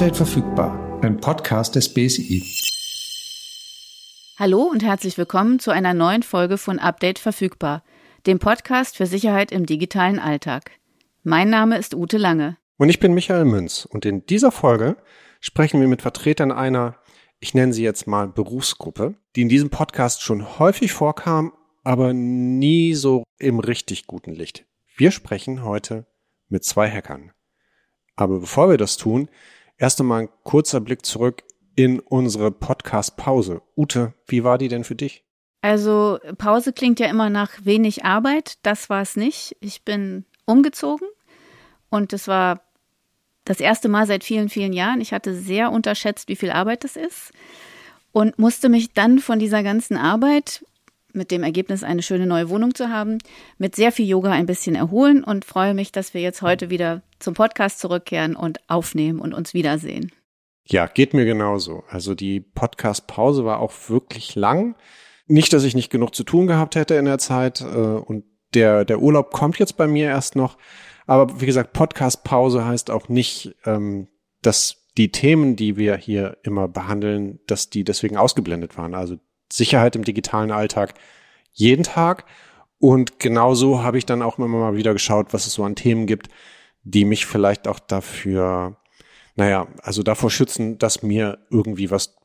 Update verfügbar, ein Podcast des BSI. Hallo und herzlich willkommen zu einer neuen Folge von Update verfügbar, dem Podcast für Sicherheit im digitalen Alltag. Mein Name ist Ute Lange. Und ich bin Michael Münz und in dieser Folge sprechen wir mit Vertretern einer, ich nenne sie jetzt mal Berufsgruppe, die in diesem Podcast schon häufig vorkam, aber nie so im richtig guten Licht. Wir sprechen heute mit zwei Hackern. Aber bevor wir das tun, erst einmal ein kurzer Blick zurück in unsere Podcast-Pause. Ute, wie war die denn für dich? Also Pause klingt ja immer nach wenig Arbeit. Das war es nicht. Ich bin umgezogen und es war das erste Mal seit vielen, vielen Jahren. Ich hatte sehr unterschätzt, wie viel Arbeit das ist und musste mich dann von dieser ganzen Arbeit mit dem Ergebnis, eine schöne neue Wohnung zu haben, mit sehr viel Yoga ein bisschen erholen und freue mich, dass wir jetzt heute wieder zum Podcast zurückkehren und aufnehmen und uns wiedersehen. Ja, geht mir genauso. Also die Podcast-Pause war auch wirklich lang. Nicht, dass ich nicht genug zu tun gehabt hätte in der Zeit äh, und der, der Urlaub kommt jetzt bei mir erst noch. Aber wie gesagt, Podcast-Pause heißt auch nicht, ähm, dass die Themen, die wir hier immer behandeln, dass die deswegen ausgeblendet waren. Also Sicherheit im digitalen Alltag jeden Tag. Und genauso habe ich dann auch immer mal wieder geschaut, was es so an Themen gibt, die mich vielleicht auch dafür, naja, also davor schützen, dass mir irgendwie was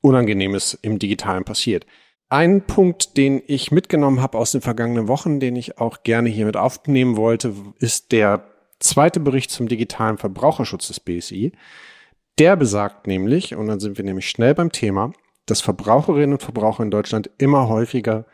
Unangenehmes im Digitalen passiert. Ein Punkt, den ich mitgenommen habe aus den vergangenen Wochen, den ich auch gerne hier mit aufnehmen wollte, ist der zweite Bericht zum digitalen Verbraucherschutz des BSI. Der besagt nämlich, und dann sind wir nämlich schnell beim Thema, dass Verbraucherinnen und Verbraucher in Deutschland immer häufiger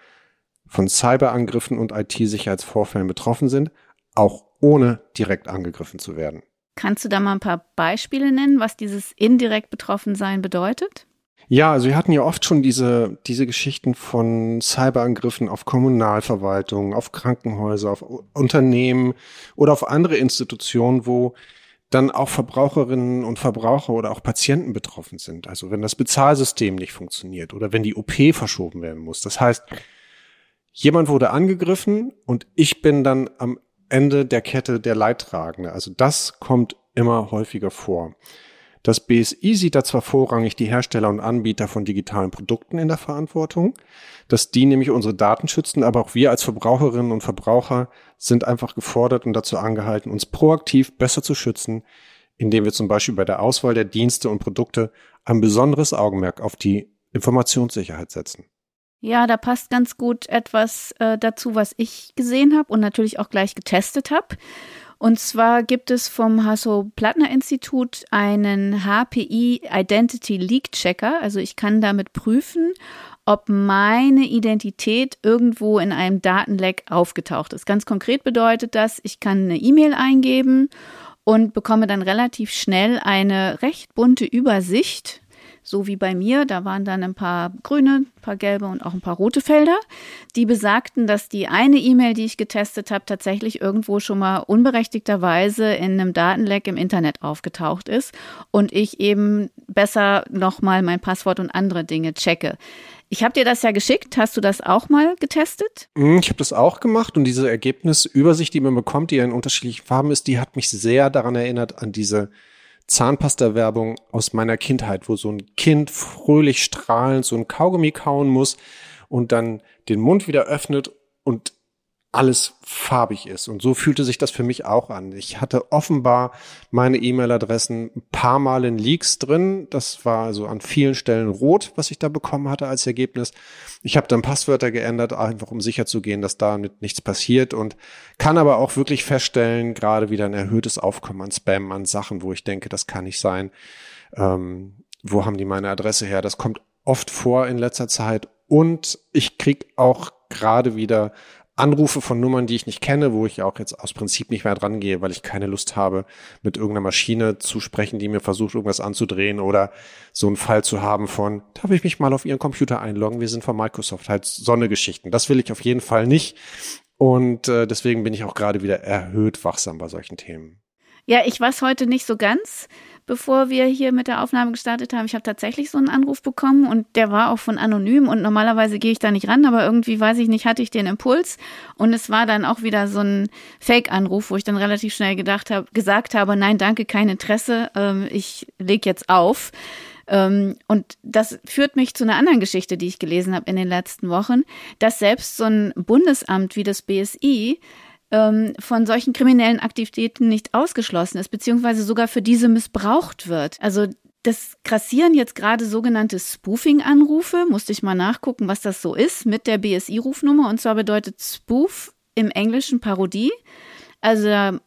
von Cyberangriffen und IT-Sicherheitsvorfällen betroffen sind, auch ohne direkt angegriffen zu werden. Kannst du da mal ein paar Beispiele nennen, was dieses indirekt Betroffensein bedeutet? Ja, also wir hatten ja oft schon diese, diese Geschichten von Cyberangriffen auf Kommunalverwaltungen, auf Krankenhäuser, auf Unternehmen oder auf andere Institutionen, wo dann auch Verbraucherinnen und Verbraucher oder auch Patienten betroffen sind. Also wenn das Bezahlsystem nicht funktioniert oder wenn die OP verschoben werden muss. Das heißt, jemand wurde angegriffen und ich bin dann am Ende der Kette der Leidtragende. Also das kommt immer häufiger vor. Das BSI sieht da zwar vorrangig die Hersteller und Anbieter von digitalen Produkten in der Verantwortung, dass die nämlich unsere Daten schützen, aber auch wir als Verbraucherinnen und Verbraucher sind einfach gefordert und dazu angehalten, uns proaktiv besser zu schützen, indem wir zum Beispiel bei der Auswahl der Dienste und Produkte ein besonderes Augenmerk auf die Informationssicherheit setzen. Ja, da passt ganz gut etwas äh, dazu, was ich gesehen habe und natürlich auch gleich getestet habe. Und zwar gibt es vom Hasso-Plattner-Institut einen HPI Identity Leak Checker. Also ich kann damit prüfen, ob meine Identität irgendwo in einem Datenleck aufgetaucht ist. Ganz konkret bedeutet das, ich kann eine E-Mail eingeben und bekomme dann relativ schnell eine recht bunte Übersicht so wie bei mir. Da waren dann ein paar grüne, ein paar gelbe und auch ein paar rote Felder. Die besagten, dass die eine E-Mail, die ich getestet habe, tatsächlich irgendwo schon mal unberechtigterweise in einem Datenleck im Internet aufgetaucht ist und ich eben besser nochmal mein Passwort und andere Dinge checke. Ich habe dir das ja geschickt. Hast du das auch mal getestet? Hm, ich habe das auch gemacht und diese Ergebnisübersicht, die man bekommt, die ja in unterschiedlichen Farben ist, die hat mich sehr daran erinnert an diese Zahnpasta-Werbung aus meiner Kindheit, wo so ein Kind fröhlich strahlend so ein Kaugummi kauen muss und dann den Mund wieder öffnet und alles farbig ist. Und so fühlte sich das für mich auch an. Ich hatte offenbar meine E-Mail-Adressen ein paar Mal in Leaks drin. Das war so an vielen Stellen rot, was ich da bekommen hatte als Ergebnis. Ich habe dann Passwörter geändert, einfach um sicher zu gehen, dass damit nichts passiert und kann aber auch wirklich feststellen, gerade wieder ein erhöhtes Aufkommen an Spam, an Sachen, wo ich denke, das kann nicht sein. Ähm, wo haben die meine Adresse her? Das kommt oft vor in letzter Zeit und ich krieg auch gerade wieder Anrufe von Nummern, die ich nicht kenne, wo ich auch jetzt aus Prinzip nicht mehr dran gehe, weil ich keine Lust habe, mit irgendeiner Maschine zu sprechen, die mir versucht, irgendwas anzudrehen oder so einen Fall zu haben von, darf ich mich mal auf Ihren Computer einloggen? Wir sind von Microsoft, halt so eine Geschichten. Das will ich auf jeden Fall nicht. Und äh, deswegen bin ich auch gerade wieder erhöht wachsam bei solchen Themen. Ja, ich weiß heute nicht so ganz bevor wir hier mit der Aufnahme gestartet haben. Ich habe tatsächlich so einen Anruf bekommen und der war auch von anonym und normalerweise gehe ich da nicht ran, aber irgendwie weiß ich nicht, hatte ich den Impuls und es war dann auch wieder so ein Fake-Anruf, wo ich dann relativ schnell gedacht habe, gesagt habe, nein, danke, kein Interesse, ähm, ich leg jetzt auf. Ähm, und das führt mich zu einer anderen Geschichte, die ich gelesen habe in den letzten Wochen, dass selbst so ein Bundesamt wie das BSI ähm, von solchen kriminellen Aktivitäten nicht ausgeschlossen ist, beziehungsweise sogar für diese missbraucht wird. Also das grassieren jetzt gerade sogenannte Spoofing-Anrufe. Musste ich mal nachgucken, was das so ist mit der BSI-Rufnummer. Und zwar bedeutet Spoof im Englischen Parodie. Also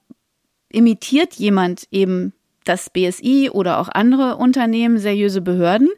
imitiert jemand eben das BSI oder auch andere Unternehmen, seriöse Behörden,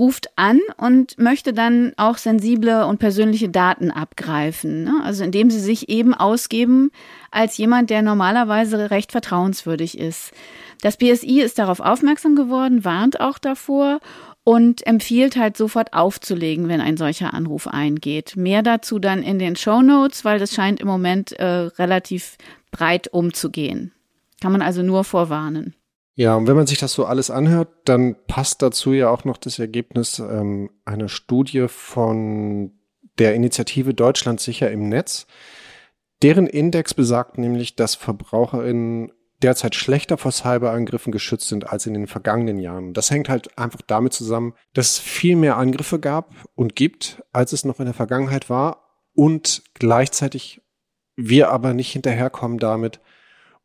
ruft an und möchte dann auch sensible und persönliche Daten abgreifen. Ne? Also indem sie sich eben ausgeben als jemand, der normalerweise recht vertrauenswürdig ist. Das BSI ist darauf aufmerksam geworden, warnt auch davor und empfiehlt halt sofort aufzulegen, wenn ein solcher Anruf eingeht. Mehr dazu dann in den Show Notes, weil das scheint im Moment äh, relativ breit umzugehen. Kann man also nur vorwarnen. Ja, und wenn man sich das so alles anhört, dann passt dazu ja auch noch das Ergebnis ähm, einer Studie von der Initiative Deutschland sicher im Netz. Deren Index besagt nämlich, dass VerbraucherInnen derzeit schlechter vor Cyberangriffen geschützt sind als in den vergangenen Jahren. Das hängt halt einfach damit zusammen, dass es viel mehr Angriffe gab und gibt, als es noch in der Vergangenheit war und gleichzeitig wir aber nicht hinterherkommen damit,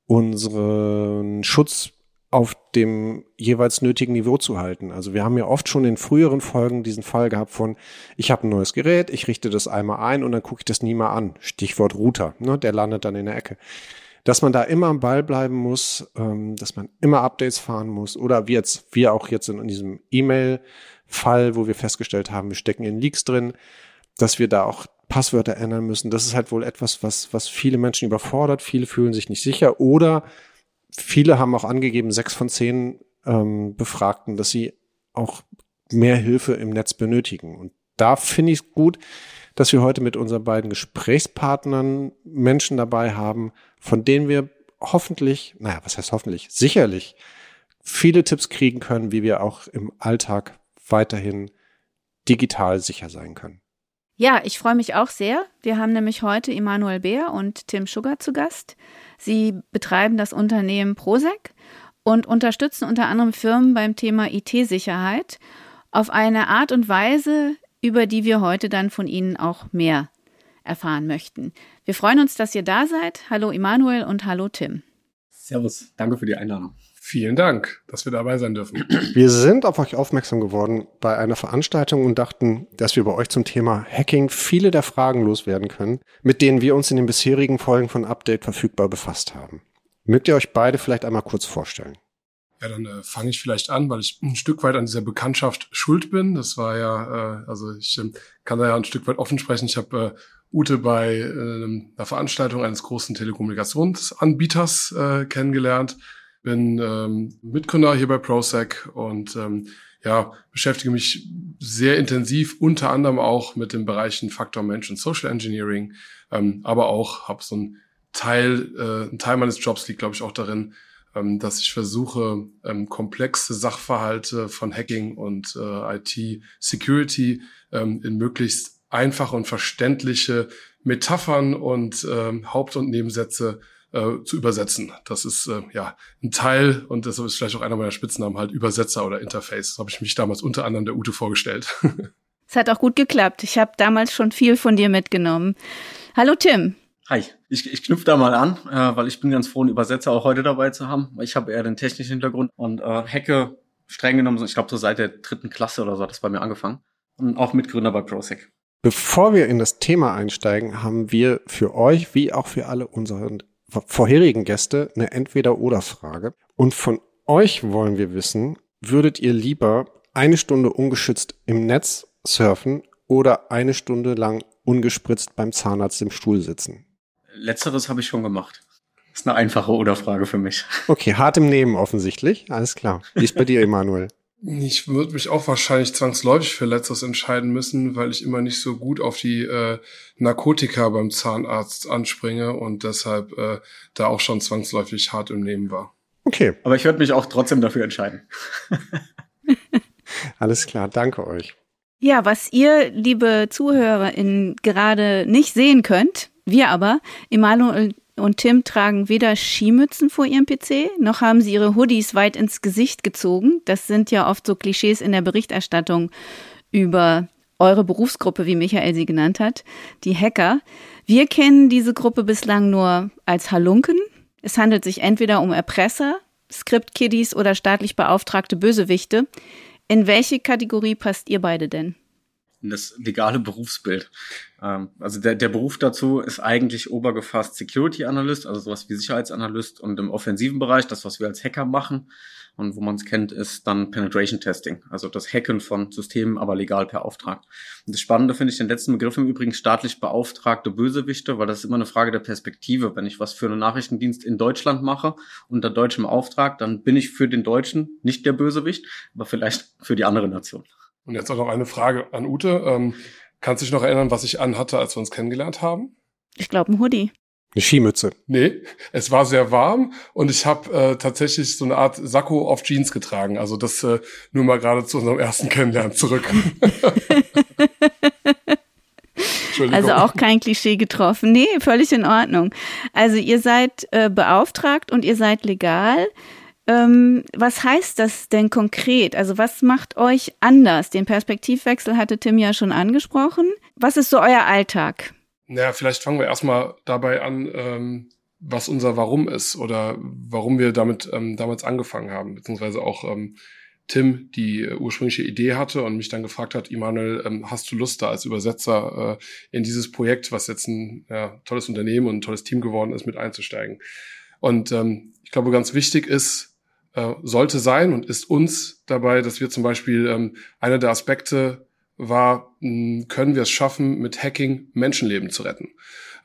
unseren Schutz auf dem jeweils nötigen Niveau zu halten. Also wir haben ja oft schon in früheren Folgen diesen Fall gehabt von, ich habe ein neues Gerät, ich richte das einmal ein und dann gucke ich das nie mal an. Stichwort Router, ne, der landet dann in der Ecke. Dass man da immer am Ball bleiben muss, ähm, dass man immer Updates fahren muss oder wie jetzt, wir auch jetzt in, in diesem E-Mail-Fall, wo wir festgestellt haben, wir stecken in Leaks drin, dass wir da auch Passwörter ändern müssen. Das ist halt wohl etwas, was, was viele Menschen überfordert. Viele fühlen sich nicht sicher oder viele haben auch angegeben, sechs von zehn ähm, Befragten, dass sie auch mehr Hilfe im Netz benötigen. Und da finde ich es gut, dass wir heute mit unseren beiden Gesprächspartnern Menschen dabei haben, von denen wir hoffentlich, naja, was heißt hoffentlich, sicherlich viele Tipps kriegen können, wie wir auch im Alltag weiterhin digital sicher sein können. Ja, ich freue mich auch sehr. Wir haben nämlich heute Emanuel Beer und Tim Sugar zu Gast. Sie betreiben das Unternehmen Prosec und unterstützen unter anderem Firmen beim Thema IT-Sicherheit auf eine Art und Weise, über die wir heute dann von Ihnen auch mehr erfahren möchten. Wir freuen uns, dass ihr da seid. Hallo Emanuel und hallo Tim. Servus, danke für die Einladung. Vielen Dank, dass wir dabei sein dürfen. Wir sind auf euch aufmerksam geworden bei einer Veranstaltung und dachten, dass wir bei euch zum Thema Hacking viele der Fragen loswerden können, mit denen wir uns in den bisherigen Folgen von Update verfügbar befasst haben. Mögt ihr euch beide vielleicht einmal kurz vorstellen? Ja, dann äh, fange ich vielleicht an, weil ich ein Stück weit an dieser Bekanntschaft schuld bin. Das war ja, äh, also ich äh, kann da ja ein Stück weit offen sprechen. Ich habe äh, Ute bei äh, einer Veranstaltung eines großen Telekommunikationsanbieters äh, kennengelernt bin ähm, Mitgründer hier bei ProSec und ähm, ja, beschäftige mich sehr intensiv unter anderem auch mit den Bereichen Faktor Mensch und Social Engineering, ähm, aber auch habe so ein Teil, äh, ein Teil meines Jobs liegt, glaube ich, auch darin, ähm, dass ich versuche, ähm, komplexe Sachverhalte von Hacking und äh, IT-Security ähm, in möglichst einfache und verständliche Metaphern und ähm, Haupt- und Nebensätze äh, zu übersetzen. Das ist äh, ja ein Teil und deshalb ist vielleicht auch einer meiner Spitznamen halt Übersetzer oder Interface. Das habe ich mich damals unter anderem der Ute vorgestellt. Es hat auch gut geklappt. Ich habe damals schon viel von dir mitgenommen. Hallo Tim. Hi, ich, ich knüpfe da mal an, äh, weil ich bin ganz froh, einen Übersetzer auch heute dabei zu haben. Ich habe eher den technischen Hintergrund und äh, hacke streng genommen, ich glaube so seit der dritten Klasse oder so hat das bei mir angefangen. Und auch Mitgründer bei ProSec. Bevor wir in das Thema einsteigen, haben wir für euch wie auch für alle unseren vorherigen Gäste eine Entweder-Oder-Frage. Und von euch wollen wir wissen, würdet ihr lieber eine Stunde ungeschützt im Netz surfen oder eine Stunde lang ungespritzt beim Zahnarzt im Stuhl sitzen? Letzteres habe ich schon gemacht. Das ist eine einfache Oder-Frage für mich. Okay, hart im Nehmen offensichtlich. Alles klar. Wie ist bei dir, Emanuel? Ich würde mich auch wahrscheinlich zwangsläufig für letztes entscheiden müssen, weil ich immer nicht so gut auf die äh, Narkotika beim Zahnarzt anspringe und deshalb äh, da auch schon zwangsläufig hart im Nehmen war. Okay. Aber ich würde mich auch trotzdem dafür entscheiden. Alles klar, danke euch. Ja, was ihr, liebe ZuhörerInnen, gerade nicht sehen könnt, wir aber, Imalo und Tim tragen weder Skimützen vor ihrem PC, noch haben sie ihre Hoodies weit ins Gesicht gezogen. Das sind ja oft so Klischees in der Berichterstattung über eure Berufsgruppe, wie Michael sie genannt hat, die Hacker. Wir kennen diese Gruppe bislang nur als Halunken. Es handelt sich entweder um Erpresser, Script-Kiddies oder staatlich beauftragte Bösewichte. In welche Kategorie passt ihr beide denn? Das legale Berufsbild. Ähm, also der, der Beruf dazu ist eigentlich obergefasst Security Analyst, also sowas wie Sicherheitsanalyst und im offensiven Bereich, das, was wir als Hacker machen und wo man es kennt, ist dann Penetration Testing, also das Hacken von Systemen, aber legal per Auftrag. Und das Spannende finde ich den letzten Begriff im Übrigen staatlich beauftragte Bösewichte, weil das ist immer eine Frage der Perspektive. Wenn ich was für einen Nachrichtendienst in Deutschland mache unter deutschem Auftrag, dann bin ich für den Deutschen nicht der Bösewicht, aber vielleicht für die andere Nation. Und jetzt auch noch eine Frage an Ute. Ähm, kannst du dich noch erinnern, was ich anhatte, als wir uns kennengelernt haben? Ich glaube, ein Hoodie. Eine Skimütze. Nee, es war sehr warm und ich habe äh, tatsächlich so eine Art Sakko auf Jeans getragen. Also das äh, nur mal gerade zu unserem ersten Kennenlernen zurück. also auch kein Klischee getroffen. Nee, völlig in Ordnung. Also ihr seid äh, beauftragt und ihr seid legal. Ähm, was heißt das denn konkret? Also was macht euch anders? Den Perspektivwechsel hatte Tim ja schon angesprochen. Was ist so euer Alltag? Naja, vielleicht fangen wir erstmal dabei an, ähm, was unser Warum ist oder warum wir damit ähm, damals angefangen haben, beziehungsweise auch ähm, Tim die äh, ursprüngliche Idee hatte und mich dann gefragt hat, Immanuel, ähm, hast du Lust da als Übersetzer äh, in dieses Projekt, was jetzt ein ja, tolles Unternehmen und ein tolles Team geworden ist, mit einzusteigen? Und ähm, ich glaube, ganz wichtig ist, äh, sollte sein und ist uns dabei, dass wir zum Beispiel ähm, einer der Aspekte war, mh, hm, können wir es schaffen, mit Hacking Menschenleben zu retten.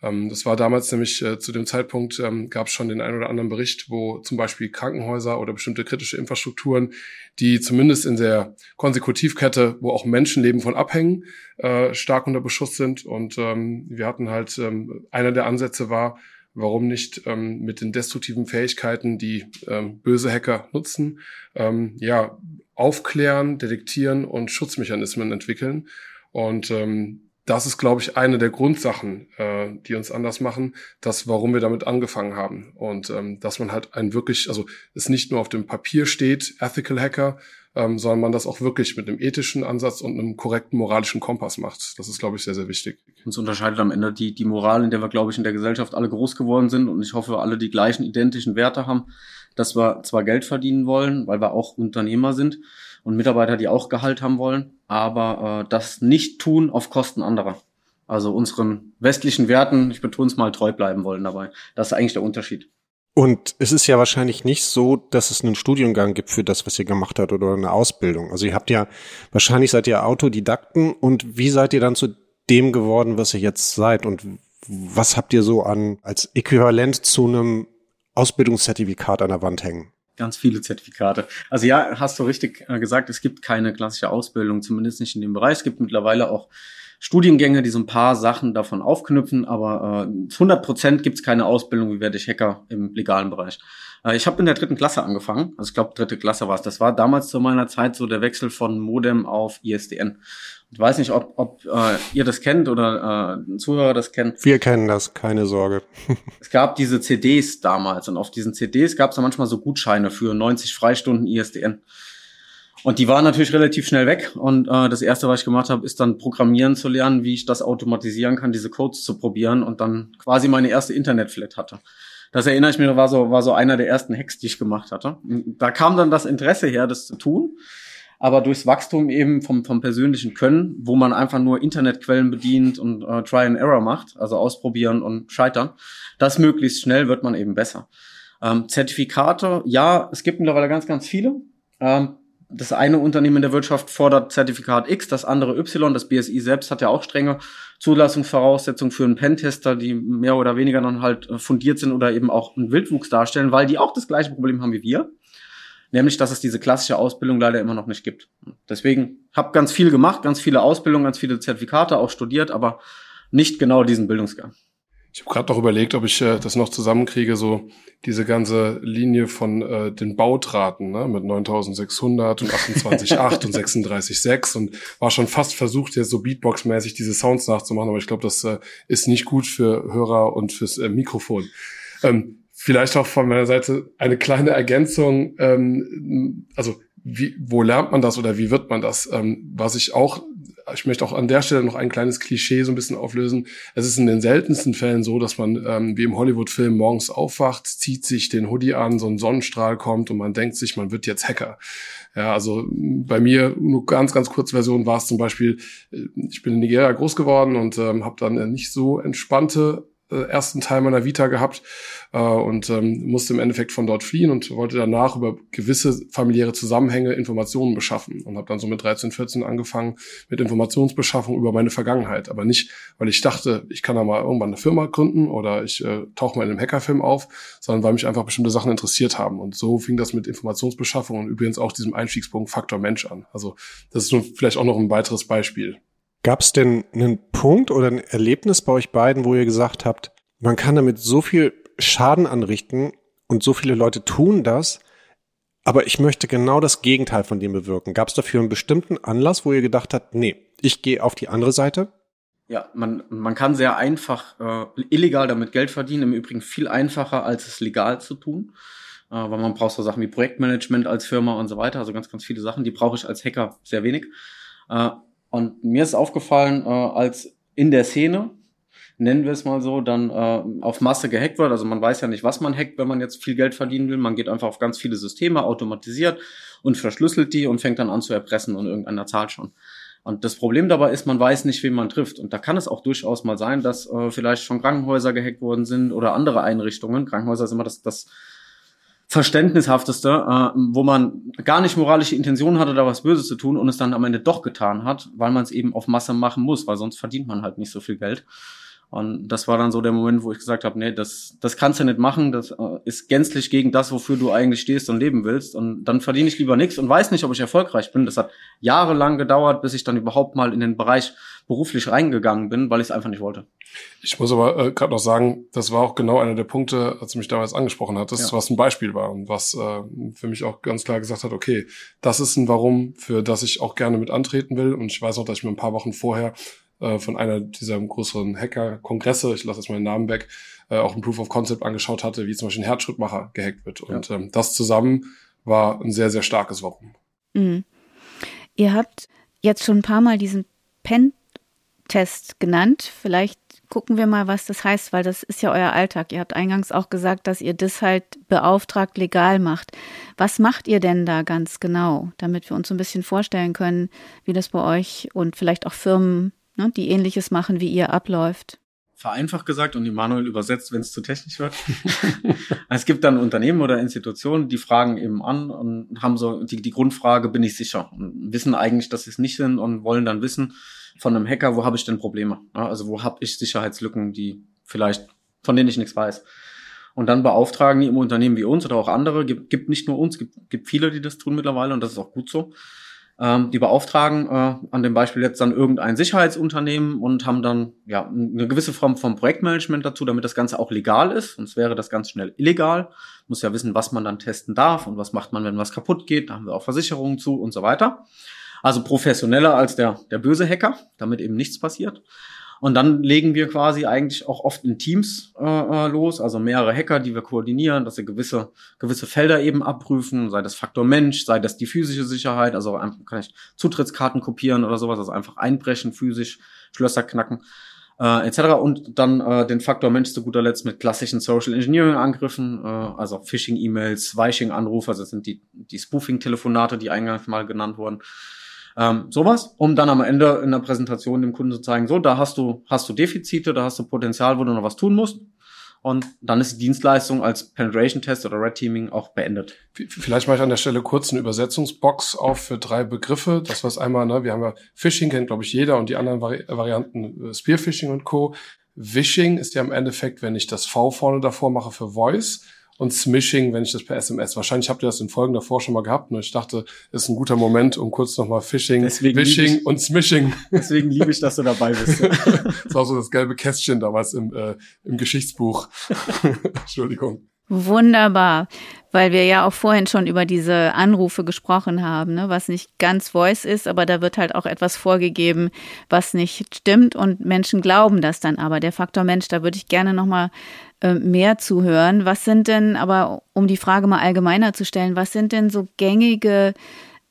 Ähm, das war damals nämlich äh, zu dem Zeitpunkt ähm, gab es schon den einen oder anderen Bericht, wo zum Beispiel Krankenhäuser oder bestimmte kritische Infrastrukturen, die zumindest in der Konsekutivkette, wo auch Menschenleben von abhängen, äh, stark unter Beschuss sind. Und ähm, wir hatten halt, ähm, einer der Ansätze war, warum nicht ähm, mit den destruktiven Fähigkeiten, die ähm, böse Hacker nutzen, ähm, ja, aufklären, detektieren und Schutzmechanismen entwickeln. Und ähm, das ist, glaube ich, eine der Grundsachen, äh, die uns anders machen, das, warum wir damit angefangen haben. Und ähm, dass man halt ein wirklich, also es nicht nur auf dem Papier steht, Ethical Hacker, ähm, sondern man das auch wirklich mit einem ethischen Ansatz und einem korrekten moralischen Kompass macht. Das ist, glaube ich, sehr, sehr wichtig. Uns unterscheidet am Ende die, die Moral, in der wir, glaube ich, in der Gesellschaft alle groß geworden sind und ich hoffe, alle die gleichen identischen Werte haben, dass wir zwar Geld verdienen wollen, weil wir auch Unternehmer sind und Mitarbeiter, die auch Gehalt haben wollen, aber äh, das nicht tun auf Kosten anderer. Also unseren westlichen Werten, ich betone es mal, treu bleiben wollen dabei. Das ist eigentlich der Unterschied. Und es ist ja wahrscheinlich nicht so, dass es einen Studiengang gibt für das, was ihr gemacht habt oder eine Ausbildung. Also ihr habt ja, wahrscheinlich seid ihr Autodidakten und wie seid ihr dann zu dem geworden, was ihr jetzt seid und was habt ihr so an, als Äquivalent zu einem Ausbildungszertifikat an der Wand hängen? Ganz viele Zertifikate. Also ja, hast du richtig äh, gesagt, es gibt keine klassische Ausbildung, zumindest nicht in dem Bereich. Es gibt mittlerweile auch Studiengänge, die so ein paar Sachen davon aufknüpfen, aber äh, 100 Prozent gibt es keine Ausbildung, wie werde ich Hacker im legalen Bereich. Äh, ich habe in der dritten Klasse angefangen, also ich glaube dritte Klasse war es. Das war damals zu meiner Zeit so der Wechsel von Modem auf ISDN. Ich weiß nicht, ob, ob äh, ihr das kennt oder äh, Zuhörer das kennt. Wir kennen das, keine Sorge. es gab diese CDs damals und auf diesen CDs gab es manchmal so Gutscheine für 90 Freistunden ISDN. Und die waren natürlich relativ schnell weg. Und äh, das erste, was ich gemacht habe, ist dann programmieren zu lernen, wie ich das automatisieren kann, diese Codes zu probieren und dann quasi meine erste Internetflat hatte. Das erinnere ich mich, war so, war so einer der ersten Hacks, die ich gemacht hatte. Da kam dann das Interesse her, das zu tun. Aber durchs Wachstum eben vom, vom persönlichen Können, wo man einfach nur Internetquellen bedient und äh, Try and Error macht, also ausprobieren und scheitern, das möglichst schnell wird man eben besser. Ähm, Zertifikate, ja, es gibt mittlerweile ganz, ganz viele. Ähm, das eine Unternehmen in der Wirtschaft fordert Zertifikat X, das andere Y. Das BSI selbst hat ja auch strenge Zulassungsvoraussetzungen für einen Pentester, die mehr oder weniger dann halt äh, fundiert sind oder eben auch einen Wildwuchs darstellen, weil die auch das gleiche Problem haben wie wir. Nämlich, dass es diese klassische Ausbildung leider immer noch nicht gibt. Deswegen habe ganz viel gemacht, ganz viele Ausbildungen, ganz viele Zertifikate auch studiert, aber nicht genau diesen Bildungsgang. Ich habe gerade noch überlegt, ob ich äh, das noch zusammenkriege, so diese ganze Linie von äh, den Bautraten ne, mit 9600 und 28.8 und 36.6 und war schon fast versucht, jetzt so Beatbox-mäßig diese Sounds nachzumachen, aber ich glaube, das äh, ist nicht gut für Hörer und fürs äh, Mikrofon. Ähm, vielleicht auch von meiner Seite eine kleine Ergänzung. Ähm, also wie, wo lernt man das oder wie wird man das? Ähm, was ich auch ich möchte auch an der Stelle noch ein kleines Klischee so ein bisschen auflösen. Es ist in den seltensten Fällen so, dass man ähm, wie im Hollywood-Film morgens aufwacht, zieht sich den Hoodie an, so ein Sonnenstrahl kommt und man denkt sich, man wird jetzt Hacker. Ja, also bei mir, nur ganz, ganz kurze Version war es zum Beispiel, äh, ich bin in Nigeria groß geworden und ähm, habe dann nicht so entspannte äh, ersten Teil meiner Vita gehabt äh, und ähm, musste im Endeffekt von dort fliehen und wollte danach über gewisse familiäre Zusammenhänge Informationen beschaffen und habe dann so mit 13, 14 angefangen mit Informationsbeschaffung über meine Vergangenheit, aber nicht, weil ich dachte, ich kann da mal irgendwann eine Firma gründen oder ich äh, tauche mal in einem Hackerfilm auf, sondern weil mich einfach bestimmte Sachen interessiert haben und so fing das mit Informationsbeschaffung und übrigens auch diesem Einstiegspunkt Faktor Mensch an. Also das ist nun vielleicht auch noch ein weiteres Beispiel. Gab es denn einen Punkt oder ein Erlebnis bei euch beiden, wo ihr gesagt habt, man kann damit so viel Schaden anrichten und so viele Leute tun das, aber ich möchte genau das Gegenteil von dem bewirken. Gab es dafür einen bestimmten Anlass, wo ihr gedacht habt, nee, ich gehe auf die andere Seite? Ja, man, man kann sehr einfach äh, illegal damit Geld verdienen, im Übrigen viel einfacher, als es legal zu tun. Äh, weil man braucht so Sachen wie Projektmanagement als Firma und so weiter, also ganz, ganz viele Sachen, die brauche ich als Hacker sehr wenig. Äh, und mir ist aufgefallen, äh, als in der Szene, nennen wir es mal so, dann äh, auf Masse gehackt wird. Also man weiß ja nicht, was man hackt, wenn man jetzt viel Geld verdienen will. Man geht einfach auf ganz viele Systeme, automatisiert und verschlüsselt die und fängt dann an zu erpressen und irgendeiner zahlt schon. Und das Problem dabei ist, man weiß nicht, wen man trifft. Und da kann es auch durchaus mal sein, dass äh, vielleicht schon Krankenhäuser gehackt worden sind oder andere Einrichtungen. Krankenhäuser ist immer das, das verständnishafteste, äh, wo man gar nicht moralische Intention hatte, da was Böses zu tun und es dann am Ende doch getan hat, weil man es eben auf Masse machen muss, weil sonst verdient man halt nicht so viel Geld. Und das war dann so der Moment, wo ich gesagt habe, nee, das, das kannst du nicht machen, das äh, ist gänzlich gegen das, wofür du eigentlich stehst und leben willst. Und dann verdiene ich lieber nichts und weiß nicht, ob ich erfolgreich bin. Das hat jahrelang gedauert, bis ich dann überhaupt mal in den Bereich beruflich reingegangen bin, weil ich es einfach nicht wollte. Ich muss aber äh, gerade noch sagen, das war auch genau einer der Punkte, als du mich damals angesprochen hattest, ja. was ein Beispiel war und was äh, für mich auch ganz klar gesagt hat, okay, das ist ein Warum, für das ich auch gerne mit antreten will. Und ich weiß auch, dass ich mir ein paar Wochen vorher äh, von einer dieser größeren Hacker-Kongresse, ich lasse jetzt mal den Namen weg, äh, auch ein Proof of Concept angeschaut hatte, wie zum Beispiel ein Herzschrittmacher gehackt wird. Und ja. ähm, das zusammen war ein sehr, sehr starkes Warum. Mhm. Ihr habt jetzt schon ein paar Mal diesen Pen-Test genannt. Vielleicht gucken wir mal, was das heißt, weil das ist ja euer Alltag. Ihr habt eingangs auch gesagt, dass ihr das halt beauftragt legal macht. Was macht ihr denn da ganz genau, damit wir uns so ein bisschen vorstellen können, wie das bei euch und vielleicht auch Firmen ne, die ähnliches machen wie ihr abläuft. Vereinfacht gesagt und Immanuel übersetzt, wenn es zu technisch wird. es gibt dann Unternehmen oder Institutionen, die fragen eben an und haben so die, die Grundfrage, bin ich sicher? Und wissen eigentlich, dass sie es nicht sind und wollen dann wissen von einem Hacker, wo habe ich denn Probleme? also wo habe ich Sicherheitslücken, die vielleicht, von denen ich nichts weiß. Und dann beauftragen die im Unternehmen wie uns oder auch andere, gibt, gibt nicht nur uns, gibt, gibt viele, die das tun mittlerweile und das ist auch gut so ähm, die beauftragen äh, an dem Beispiel jetzt dann irgendein Sicherheitsunternehmen und haben dann ja eine gewisse Form von Projektmanagement dazu, damit das Ganze auch legal ist. Sonst wäre das ganz schnell illegal. Muss ja wissen, was man dann testen darf und was macht man, wenn was kaputt geht. Da haben wir auch Versicherungen zu und so weiter. Also professioneller als der, der böse Hacker, damit eben nichts passiert. Und dann legen wir quasi eigentlich auch oft in Teams äh, äh, los, also mehrere Hacker, die wir koordinieren, dass sie gewisse, gewisse Felder eben abprüfen, sei das Faktor Mensch, sei das die physische Sicherheit, also einfach kann ich Zutrittskarten kopieren oder sowas, also einfach einbrechen physisch, Schlösser knacken. Äh, etc. und dann äh, den Faktor Mensch zu guter Letzt mit klassischen Social Engineering Angriffen, äh, also Phishing E-Mails, Weiching Anrufe, also das sind die die Spoofing Telefonate, die eingangs mal genannt wurden. Ähm, sowas, um dann am Ende in der Präsentation dem Kunden zu zeigen, so, da hast du, hast du Defizite, da hast du Potenzial, wo du noch was tun musst. Und dann ist die Dienstleistung als Penetration Test oder Red Teaming auch beendet. Vielleicht mache ich an der Stelle kurz eine Übersetzungsbox auf für drei Begriffe. Das was einmal, ne, wir haben ja Phishing kennt glaube ich jeder und die anderen Vari Varianten äh, Spearphishing und Co. Wishing ist ja im Endeffekt, wenn ich das V vorne davor mache für Voice und Smishing, wenn ich das per SMS. Wahrscheinlich habt ihr das in Folgen davor schon mal gehabt. Nur ich dachte, es ist ein guter Moment, um kurz nochmal Phishing, Deswegen Phishing ich- und Smishing. Deswegen liebe ich, dass du dabei bist. das war so das gelbe Kästchen damals im, äh, im Geschichtsbuch. Entschuldigung. Wunderbar, weil wir ja auch vorhin schon über diese Anrufe gesprochen haben, ne, was nicht ganz Voice ist, aber da wird halt auch etwas vorgegeben, was nicht stimmt und Menschen glauben das dann aber. Der Faktor Mensch, da würde ich gerne noch äh, mehr zuhören. Was sind denn, aber um die Frage mal allgemeiner zu stellen, was sind denn so gängige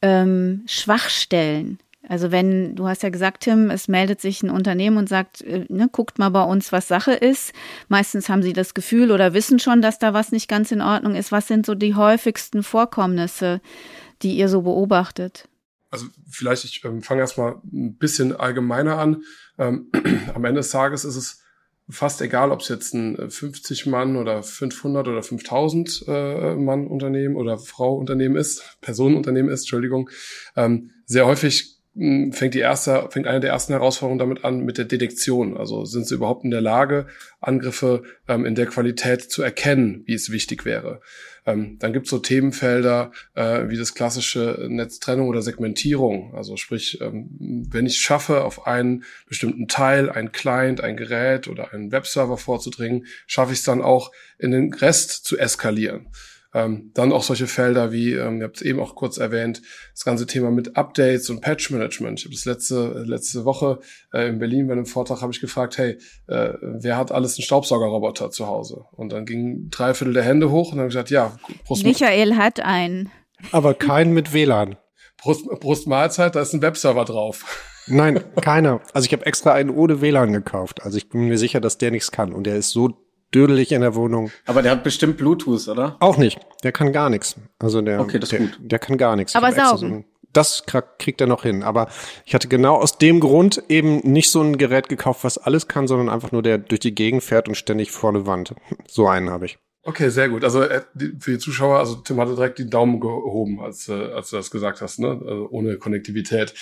ähm, Schwachstellen? Also wenn, du hast ja gesagt, Tim, es meldet sich ein Unternehmen und sagt, äh, ne, guckt mal bei uns, was Sache ist. Meistens haben sie das Gefühl oder wissen schon, dass da was nicht ganz in Ordnung ist. Was sind so die häufigsten Vorkommnisse, die ihr so beobachtet? Also vielleicht, ich ähm, fange erstmal ein bisschen allgemeiner an. Ähm, am Ende des Tages ist es fast egal, ob es jetzt ein äh, 50 Mann oder 500 oder 5000 äh, Mann Unternehmen oder Frau Unternehmen ist, Personenunternehmen ist, Entschuldigung. Ähm, sehr häufig mh, fängt die erste, fängt eine der ersten Herausforderungen damit an mit der Detektion. Also sind sie überhaupt in der Lage, Angriffe ähm, in der Qualität zu erkennen, wie es wichtig wäre. Ähm, dann gibt es so Themenfelder äh, wie das klassische Netztrennung oder Segmentierung. Also sprich, ähm, wenn ich schaffe, auf einen bestimmten Teil, ein Client, ein Gerät oder einen Webserver vorzudringen, schaffe ich es dann auch in den Rest zu eskalieren. Ähm, dann auch solche Felder wie, ähm, ihr habt es eben auch kurz erwähnt, das ganze Thema mit Updates und Patch-Management. Ich habe das letzte, letzte Woche äh, in Berlin bei einem Vortrag habe ich gefragt, hey, äh, wer hat alles einen Staubsaugerroboter zu Hause? Und dann gingen drei Viertel der Hände hoch und dann hab ich gesagt, ja, Brust, Michael hat einen. Aber kein mit WLAN. Brust, Brustmahlzeit, da ist ein Webserver drauf. Nein, keiner. Also ich habe extra einen ohne WLAN gekauft. Also ich bin mir sicher, dass der nichts kann. Und der ist so dödelig in der Wohnung. Aber der hat bestimmt Bluetooth, oder? Auch nicht. Der kann gar nichts. Also der, Okay, das der, gut. der kann gar nichts. Ich Aber saugen. Das kriegt er noch hin. Aber ich hatte genau aus dem Grund eben nicht so ein Gerät gekauft, was alles kann, sondern einfach nur der durch die Gegend fährt und ständig vor eine Wand. So einen habe ich. Okay, sehr gut. Also äh, die, für die Zuschauer, also Tim hatte direkt die Daumen gehoben, als, äh, als du das gesagt hast, ne? Also ohne Konnektivität.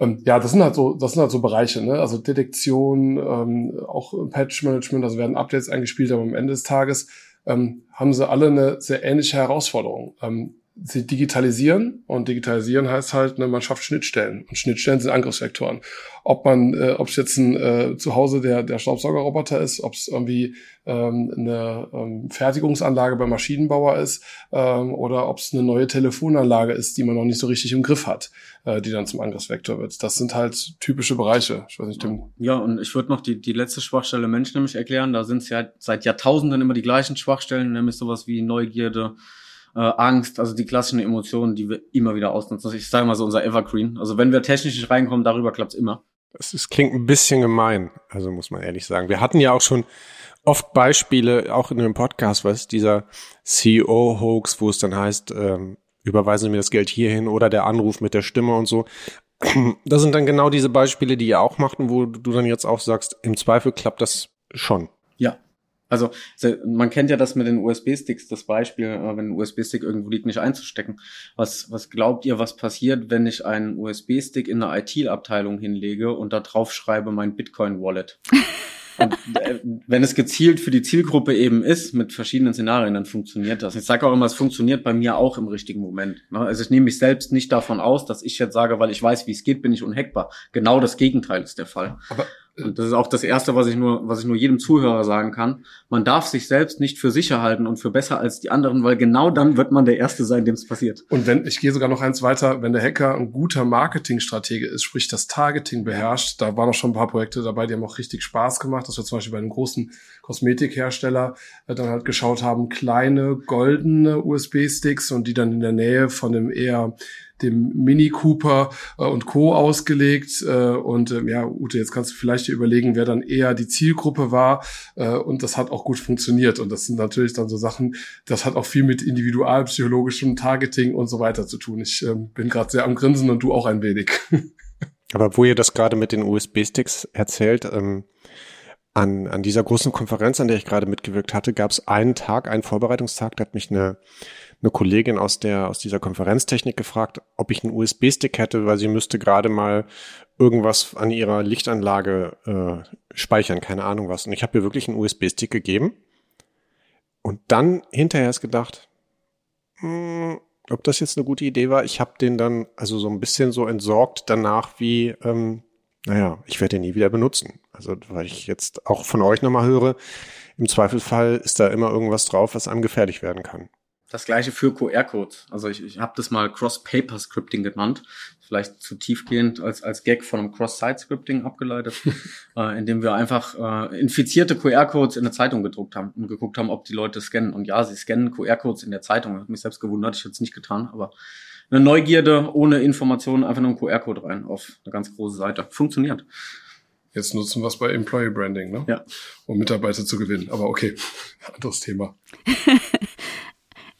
Ähm, ja, das sind halt so, das sind halt so Bereiche, ne? Also Detektion, ähm, auch Patch-Management, also werden Updates eingespielt, aber am Ende des Tages ähm, haben sie alle eine sehr ähnliche Herausforderung. Ähm, sie digitalisieren und digitalisieren heißt halt, ne, man schafft Schnittstellen und Schnittstellen sind Angriffsvektoren. Ob man, äh, ob es jetzt ein äh, zu Hause der der Staubsaugerroboter ist, ob es irgendwie ähm, eine ähm, Fertigungsanlage beim Maschinenbauer ist ähm, oder ob es eine neue Telefonanlage ist, die man noch nicht so richtig im Griff hat, äh, die dann zum Angriffsvektor wird. Das sind halt typische Bereiche. Ich weiß nicht, Tim. Ja, und ich würde noch die, die letzte Schwachstelle Mensch nämlich erklären. Da sind es ja seit Jahrtausenden immer die gleichen Schwachstellen, nämlich sowas wie Neugierde, äh, Angst, also die klassischen Emotionen, die wir immer wieder ausnutzen. Also ich sage mal so unser Evergreen. Also wenn wir technisch nicht reinkommen, darüber klappt's immer. Es, es klingt ein bisschen gemein, also muss man ehrlich sagen. Wir hatten ja auch schon oft Beispiele, auch in einem Podcast, was dieser CEO-Hoax, wo es dann heißt, ähm, überweisen Sie mir das Geld hierhin oder der Anruf mit der Stimme und so. Das sind dann genau diese Beispiele, die ihr auch macht und wo du dann jetzt auch sagst, im Zweifel klappt das schon. Also man kennt ja das mit den USB-Sticks, das Beispiel, äh, wenn ein USB-Stick irgendwo liegt, nicht einzustecken. Was, was glaubt ihr, was passiert, wenn ich einen USB-Stick in eine IT-Abteilung hinlege und da drauf schreibe mein Bitcoin-Wallet? Und, äh, wenn es gezielt für die Zielgruppe eben ist, mit verschiedenen Szenarien, dann funktioniert das. Ich sage auch immer, es funktioniert bei mir auch im richtigen Moment. ne? Also ich nehme mich selbst nicht davon aus, dass ich jetzt sage, weil ich weiß, wie es geht, bin ich unhackbar. Genau das Gegenteil ist der Fall. Aber das ist auch das Erste, was ich nur, was ich nur jedem Zuhörer sagen kann. Man darf sich selbst nicht für sicher halten und für besser als die anderen, weil genau dann wird man der Erste sein, dem es passiert. Und wenn, ich gehe sogar noch eins weiter, wenn der Hacker ein guter Marketingstratege ist, sprich das Targeting beherrscht, da waren auch schon ein paar Projekte dabei, die haben auch richtig Spaß gemacht, dass wir zum Beispiel bei einem großen Kosmetikhersteller äh, dann halt geschaut haben, kleine goldene USB-Sticks und die dann in der Nähe von dem eher dem Mini Cooper äh, und Co. ausgelegt. Äh, und ähm, ja, Ute, jetzt kannst du vielleicht überlegen, wer dann eher die Zielgruppe war. Äh, und das hat auch gut funktioniert. Und das sind natürlich dann so Sachen, das hat auch viel mit individualpsychologischem Targeting und so weiter zu tun. Ich ähm, bin gerade sehr am Grinsen und du auch ein wenig. Aber wo ihr das gerade mit den USB-Sticks erzählt, ähm, an, an dieser großen Konferenz, an der ich gerade mitgewirkt hatte, gab es einen Tag, einen Vorbereitungstag, da hat mich eine, eine Kollegin aus der aus dieser Konferenztechnik gefragt, ob ich einen USB-Stick hätte, weil sie müsste gerade mal irgendwas an ihrer Lichtanlage äh, speichern, keine Ahnung was. Und ich habe ihr wirklich einen USB-Stick gegeben. Und dann hinterher ist gedacht, hm, ob das jetzt eine gute Idee war. Ich habe den dann also so ein bisschen so entsorgt danach wie, ähm, naja, ich werde den nie wieder benutzen. Also weil ich jetzt auch von euch nochmal höre, im Zweifelsfall ist da immer irgendwas drauf, was einem gefährlich werden kann. Das gleiche für QR-Codes. Also ich, ich habe das mal Cross-Paper-Scripting genannt. Vielleicht zu tiefgehend als, als Gag von einem Cross-Site-Scripting abgeleitet, äh, indem wir einfach äh, infizierte QR-Codes in der Zeitung gedruckt haben und geguckt haben, ob die Leute scannen. Und ja, sie scannen QR-Codes in der Zeitung. Hat mich selbst gewundert, ich hätte es nicht getan, aber eine Neugierde ohne Informationen, einfach nur einen QR-Code rein auf eine ganz große Seite. Funktioniert. Jetzt nutzen wir es bei Employee Branding, ne? Ja. Um Mitarbeiter zu gewinnen. Aber okay, anderes Thema.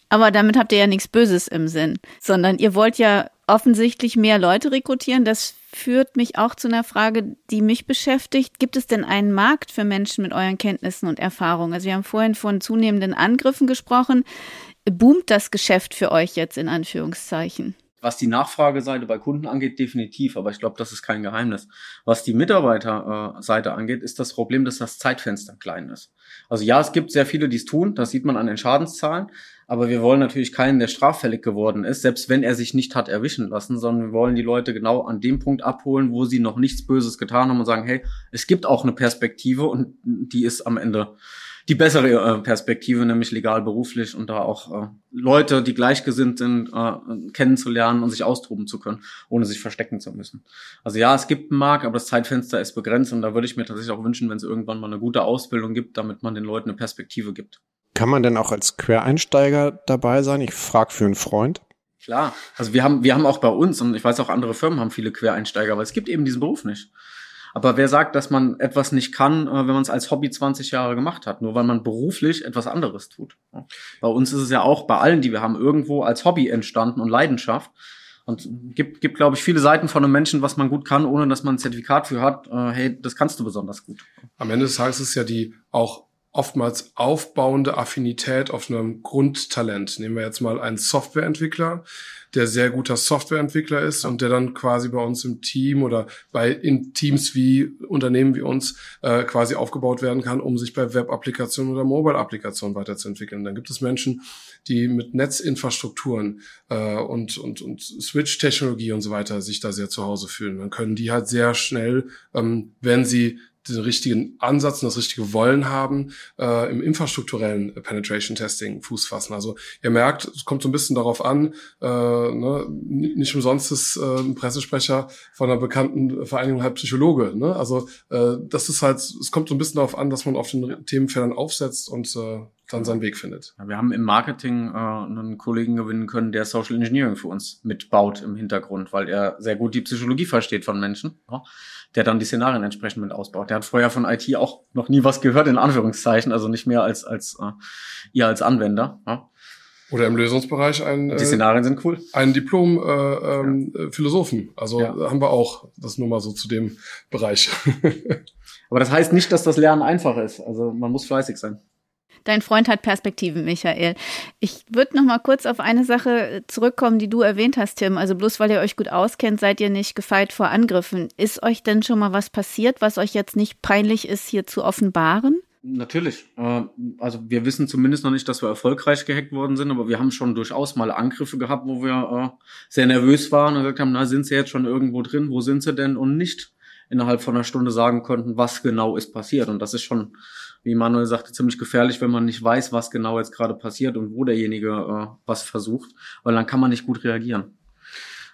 Aber damit habt ihr ja nichts Böses im Sinn, sondern ihr wollt ja offensichtlich mehr Leute rekrutieren. Das führt mich auch zu einer Frage, die mich beschäftigt. Gibt es denn einen Markt für Menschen mit euren Kenntnissen und Erfahrungen? Also wir haben vorhin von zunehmenden Angriffen gesprochen. Boomt das Geschäft für euch jetzt in Anführungszeichen? Was die Nachfrageseite bei Kunden angeht, definitiv, aber ich glaube, das ist kein Geheimnis. Was die Mitarbeiterseite angeht, ist das Problem, dass das Zeitfenster klein ist. Also ja, es gibt sehr viele, die es tun, das sieht man an den Schadenszahlen, aber wir wollen natürlich keinen, der straffällig geworden ist, selbst wenn er sich nicht hat erwischen lassen, sondern wir wollen die Leute genau an dem Punkt abholen, wo sie noch nichts Böses getan haben und sagen, hey, es gibt auch eine Perspektive und die ist am Ende die bessere äh, Perspektive, nämlich legal beruflich und da auch äh, Leute, die gleichgesinnt sind, äh, kennenzulernen und sich austoben zu können, ohne sich verstecken zu müssen. Also ja, es gibt einen Markt, aber das Zeitfenster ist begrenzt und da würde ich mir tatsächlich auch wünschen, wenn es irgendwann mal eine gute Ausbildung gibt, damit man den Leuten eine Perspektive gibt. Kann man denn auch als Quereinsteiger dabei sein? Ich frage für einen Freund. Klar, also wir haben, wir haben auch bei uns und ich weiß auch andere Firmen haben viele Quereinsteiger, aber es gibt eben diesen Beruf nicht. Aber wer sagt, dass man etwas nicht kann, äh, wenn man es als Hobby 20 Jahre gemacht hat, nur weil man beruflich etwas anderes tut? Bei uns ist es ja auch bei allen, die wir haben, irgendwo als Hobby entstanden und Leidenschaft. Und gibt, gibt glaube ich, viele Seiten von einem Menschen, was man gut kann, ohne dass man ein Zertifikat für hat. Äh, hey, das kannst du besonders gut. Am Ende des Tages ist ja die auch oftmals aufbauende Affinität auf einem Grundtalent. Nehmen wir jetzt mal einen Softwareentwickler, der sehr guter Softwareentwickler ist und der dann quasi bei uns im Team oder bei in Teams wie Unternehmen wie uns äh, quasi aufgebaut werden kann, um sich bei Web-Applikationen oder Mobile-Applikationen weiterzuentwickeln. Dann gibt es Menschen, die mit Netzinfrastrukturen äh, und, und, und Switch-Technologie und so weiter sich da sehr zu Hause fühlen. Dann können die halt sehr schnell, ähm, wenn sie den richtigen Ansatz und das richtige Wollen haben, äh, im infrastrukturellen Penetration Testing Fuß fassen. Also ihr merkt, es kommt so ein bisschen darauf an, äh, ne, nicht umsonst ist äh, ein Pressesprecher von einer bekannten Vereinigung halt Psychologe. Ne? Also äh, das ist halt, es kommt so ein bisschen darauf an, dass man auf den Themenfeldern aufsetzt und äh, dann seinen Weg findet. Ja, wir haben im Marketing äh, einen Kollegen gewinnen können, der Social Engineering für uns mitbaut im Hintergrund, weil er sehr gut die Psychologie versteht von Menschen. Ja der dann die Szenarien entsprechend mit ausbaut. Der hat vorher von IT auch noch nie was gehört, in Anführungszeichen, also nicht mehr als, als äh, ihr als Anwender. Ja. Oder im Lösungsbereich ein Die Szenarien sind cool. Ein Diplom äh, ähm, ja. Philosophen. Also ja. haben wir auch. Das nur mal so zu dem Bereich. Aber das heißt nicht, dass das Lernen einfach ist. Also man muss fleißig sein. Dein Freund hat Perspektiven, Michael. Ich würde noch mal kurz auf eine Sache zurückkommen, die du erwähnt hast, Tim. Also bloß weil ihr euch gut auskennt, seid ihr nicht gefeit vor Angriffen. Ist euch denn schon mal was passiert, was euch jetzt nicht peinlich ist, hier zu offenbaren? Natürlich. Äh, also wir wissen zumindest noch nicht, dass wir erfolgreich gehackt worden sind, aber wir haben schon durchaus mal Angriffe gehabt, wo wir äh, sehr nervös waren und gesagt haben, na, sind sie jetzt schon irgendwo drin? Wo sind sie denn? Und nicht innerhalb von einer Stunde sagen konnten, was genau ist passiert. Und das ist schon wie Manuel sagte, ziemlich gefährlich, wenn man nicht weiß, was genau jetzt gerade passiert und wo derjenige äh, was versucht, weil dann kann man nicht gut reagieren.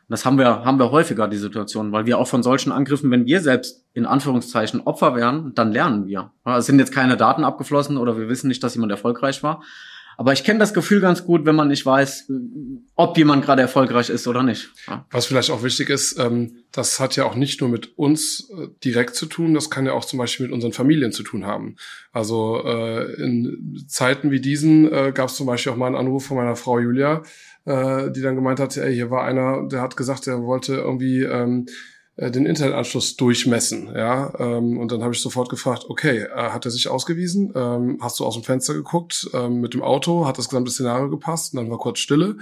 Das haben wir, haben wir häufiger, die Situation, weil wir auch von solchen Angriffen, wenn wir selbst in Anführungszeichen Opfer wären, dann lernen wir. Es sind jetzt keine Daten abgeflossen oder wir wissen nicht, dass jemand erfolgreich war, aber ich kenne das Gefühl ganz gut, wenn man nicht weiß, ob jemand gerade erfolgreich ist oder nicht. Ja. Was vielleicht auch wichtig ist, ähm, das hat ja auch nicht nur mit uns äh, direkt zu tun, das kann ja auch zum Beispiel mit unseren Familien zu tun haben. Also äh, in Zeiten wie diesen äh, gab es zum Beispiel auch mal einen Anruf von meiner Frau Julia, äh, die dann gemeint hat, ey, hier war einer, der hat gesagt, er wollte irgendwie ähm, äh, den Internetanschluss durchmessen. Ja, ähm, und dann habe ich sofort gefragt, okay, äh, hat er sich ausgewiesen? Ähm, hast du aus dem Fenster geguckt ähm, mit dem Auto? Hat das gesamte Szenario gepasst? Und dann war kurz Stille.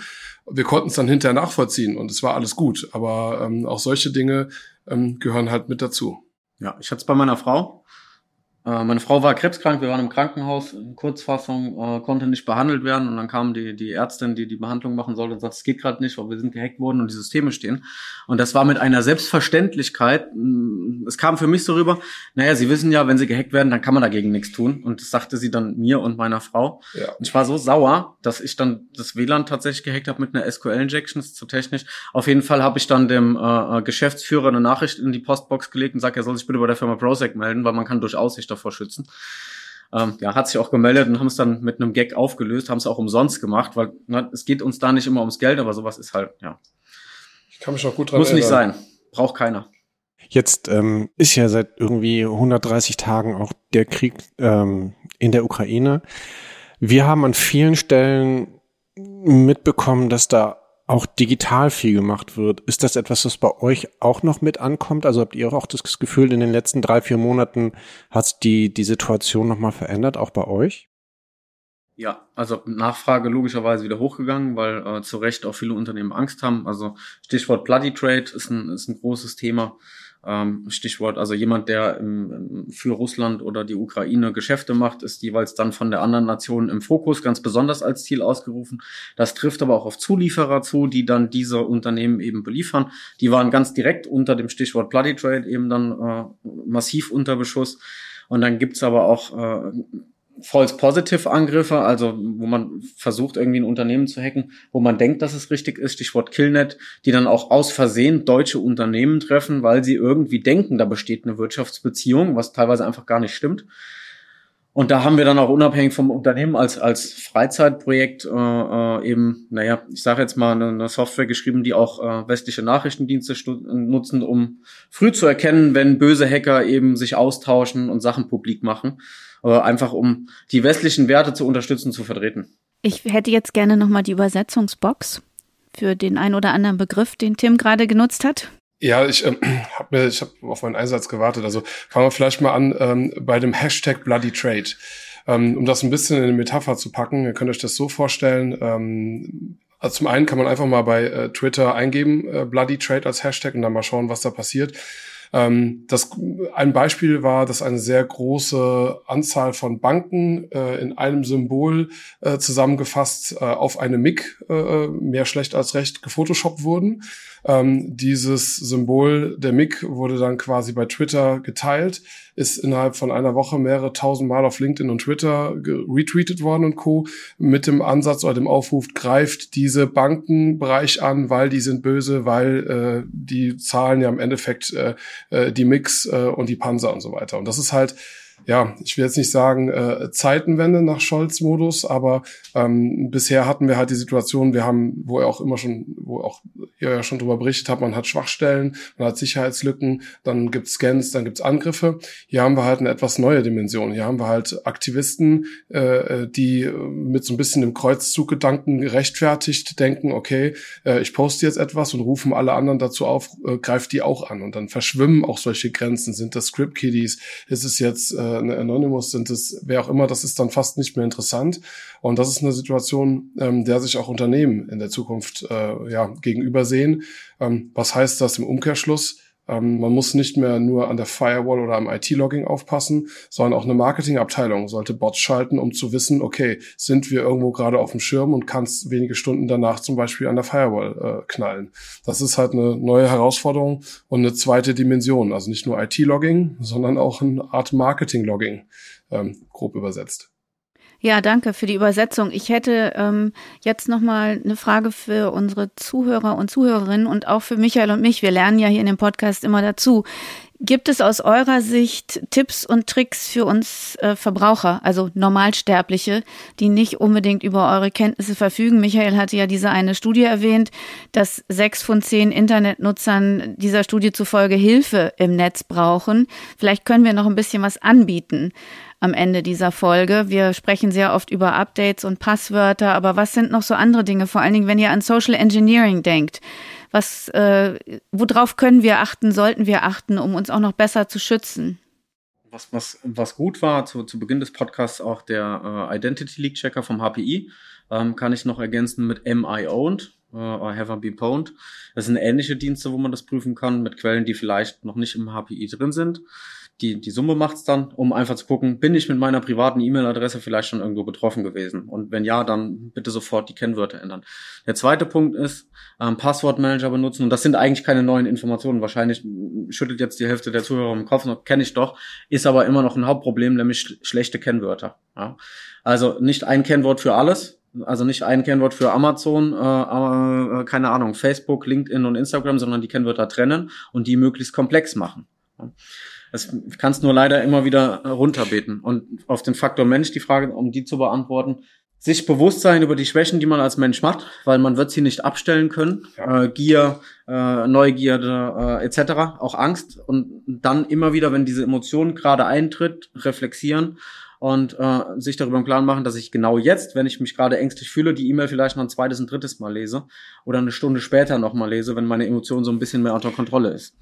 Wir konnten es dann hinterher nachvollziehen und es war alles gut. Aber ähm, auch solche Dinge ähm, gehören halt mit dazu. Ja, ich hatte es bei meiner Frau. Äh, meine Frau war krebskrank, wir waren im Krankenhaus, in Kurzfassung, äh, konnte nicht behandelt werden und dann kam die, die Ärztin, die die Behandlung machen sollte und sagt, es geht gerade nicht, weil wir sind gehackt worden und die Systeme stehen. Und das war mit einer Selbstverständlichkeit, mm, es kam für mich so rüber, naja, Sie wissen ja, wenn Sie gehackt werden, dann kann man dagegen nichts tun. Und das sagte sie dann mir und meiner Frau. Ja. Und ich war so sauer, dass ich dann das WLAN tatsächlich gehackt habe mit einer SQL-Injection, zu technisch. Auf jeden Fall habe ich dann dem äh, äh, Geschäftsführer eine Nachricht in die Postbox gelegt und sagt, er soll sich bitte bei der Firma Prosec melden, weil man kann durchaus sich davor schützen. Ähm, ja, hat sich auch gemeldet und haben es dann mit einem Gag aufgelöst, haben es auch umsonst gemacht, weil na, es geht uns da nicht immer ums Geld, aber sowas ist halt, ja. Ich kann mich noch gut dran Muss nicht sein. Braucht keiner. Jetzt ähm, ist ja seit irgendwie 130 Tagen auch der Krieg ähm, in der Ukraine. Wir haben an vielen Stellen mitbekommen, dass da auch digital viel gemacht wird. Ist das etwas, was bei euch auch noch mit ankommt? Also habt ihr auch das Gefühl, in den letzten drei, vier Monaten hat die, die Situation nochmal verändert, auch bei euch? Ja, also Nachfrage logischerweise wieder hochgegangen, weil äh, zu Recht auch viele Unternehmen Angst haben. Also Stichwort Bloody Trade ist ein, ist ein großes Thema. Ähm, Stichwort, also jemand, der für Russland oder die Ukraine Geschäfte macht, ist jeweils dann von der anderen Nation im Fokus ganz besonders als Ziel ausgerufen. Das trifft aber auch auf Zulieferer zu, die dann diese Unternehmen eben beliefern. Die waren ganz direkt unter dem Stichwort Bloody Trade eben dann äh, massiv unter Beschuss. Und dann gibt's aber auch äh, False Positive Angriffe, also wo man versucht, irgendwie ein Unternehmen zu hacken, wo man denkt, dass es richtig ist, Stichwort Killnet, die dann auch aus Versehen deutsche Unternehmen treffen, weil sie irgendwie denken, da besteht eine Wirtschaftsbeziehung, was teilweise einfach gar nicht stimmt. Und da haben wir dann auch unabhängig vom Unternehmen als, als Freizeitprojekt äh, äh, eben, naja, ich sage jetzt mal, eine, eine, Software geschrieben, die auch äh, westliche Nachrichtendienste nutzen, um früh zu erkennen, wenn böse Hacker eben sich austauschen und Sachen publik machen einfach um die westlichen Werte zu unterstützen, zu vertreten. Ich hätte jetzt gerne nochmal die Übersetzungsbox für den ein oder anderen Begriff, den Tim gerade genutzt hat. Ja, ich ähm, habe ich hab auf meinen Einsatz gewartet. Also fangen wir vielleicht mal an ähm, bei dem Hashtag Bloody Trade. Ähm, um das ein bisschen in eine Metapher zu packen, ihr könnt euch das so vorstellen. Ähm, also zum einen kann man einfach mal bei äh, Twitter eingeben, äh, Bloody Trade als Hashtag und dann mal schauen, was da passiert. Ähm, das, ein Beispiel war, dass eine sehr große Anzahl von Banken äh, in einem Symbol äh, zusammengefasst äh, auf eine MIG äh, mehr schlecht als recht gefotoshoppt wurden. Ähm, dieses Symbol der MIG wurde dann quasi bei Twitter geteilt, ist innerhalb von einer Woche mehrere tausend Mal auf LinkedIn und Twitter retweetet worden und Co. mit dem Ansatz oder dem Aufruf, greift diese Bankenbereich an, weil die sind böse, weil äh, die zahlen ja im Endeffekt äh, äh die Mix äh, und die Panzer und so weiter. Und das ist halt ja, ich will jetzt nicht sagen äh, Zeitenwende nach Scholz-Modus, aber ähm, bisher hatten wir halt die Situation, wir haben, wo er auch immer schon, wo auch ihr ja schon drüber berichtet habt, man hat Schwachstellen, man hat Sicherheitslücken, dann gibt's Scans, dann gibt's Angriffe. Hier haben wir halt eine etwas neue Dimension. Hier haben wir halt Aktivisten, äh, die mit so ein bisschen dem Kreuzzuggedanken gerechtfertigt denken, okay, äh, ich poste jetzt etwas und rufen alle anderen dazu auf, äh, greift die auch an. Und dann verschwimmen auch solche Grenzen. Sind das Script-Kiddies? Ist es jetzt äh, eine Anonymous sind es, wer auch immer, das ist dann fast nicht mehr interessant. Und das ist eine Situation, ähm, der sich auch Unternehmen in der Zukunft äh, ja, gegenüber sehen. Ähm, was heißt das im Umkehrschluss? Ähm, man muss nicht mehr nur an der Firewall oder am IT-Logging aufpassen, sondern auch eine Marketingabteilung sollte Bots schalten, um zu wissen, okay, sind wir irgendwo gerade auf dem Schirm und kann es wenige Stunden danach zum Beispiel an der Firewall äh, knallen. Das ist halt eine neue Herausforderung und eine zweite Dimension. Also nicht nur IT-Logging, sondern auch eine Art Marketing-Logging, ähm, grob übersetzt. Ja, danke für die Übersetzung. Ich hätte ähm, jetzt noch mal eine Frage für unsere Zuhörer und Zuhörerinnen und auch für Michael und mich. Wir lernen ja hier in dem Podcast immer dazu. Gibt es aus eurer Sicht Tipps und Tricks für uns äh, Verbraucher, also Normalsterbliche, die nicht unbedingt über eure Kenntnisse verfügen? Michael hatte ja diese eine Studie erwähnt, dass sechs von zehn Internetnutzern dieser Studie zufolge Hilfe im Netz brauchen. Vielleicht können wir noch ein bisschen was anbieten am Ende dieser Folge. Wir sprechen sehr oft über Updates und Passwörter, aber was sind noch so andere Dinge, vor allen Dingen, wenn ihr an Social Engineering denkt? Was, äh, worauf können wir achten, sollten wir achten, um uns auch noch besser zu schützen? Was, was, was gut war, zu, zu Beginn des Podcasts auch der äh, Identity Leak Checker vom HPI, ähm, kann ich noch ergänzen mit MI Owned, äh, Have I Been Pwned. Das sind ähnliche Dienste, wo man das prüfen kann, mit Quellen, die vielleicht noch nicht im HPI drin sind. Die, die Summe macht's dann, um einfach zu gucken, bin ich mit meiner privaten E-Mail-Adresse vielleicht schon irgendwo betroffen gewesen? Und wenn ja, dann bitte sofort die Kennwörter ändern. Der zweite Punkt ist, ähm, Passwortmanager benutzen. Und das sind eigentlich keine neuen Informationen. Wahrscheinlich schüttelt jetzt die Hälfte der Zuhörer im Kopf, kenne ich doch, ist aber immer noch ein Hauptproblem, nämlich sch schlechte Kennwörter. Ja? Also nicht ein Kennwort für alles, also nicht ein Kennwort für Amazon, äh, äh, keine Ahnung, Facebook, LinkedIn und Instagram, sondern die Kennwörter trennen und die möglichst komplex machen. Das kannst nur leider immer wieder runterbeten. Und auf den Faktor Mensch, die Frage, um die zu beantworten, sich bewusst sein über die Schwächen, die man als Mensch macht, weil man wird sie nicht abstellen können. Ja. Äh, Gier, äh, Neugierde äh, etc., auch Angst. Und dann immer wieder, wenn diese Emotion gerade eintritt, reflexieren und äh, sich darüber im Klaren machen, dass ich genau jetzt, wenn ich mich gerade ängstlich fühle, die E-Mail vielleicht noch ein zweites und drittes Mal lese oder eine Stunde später nochmal lese, wenn meine Emotion so ein bisschen mehr unter Kontrolle ist.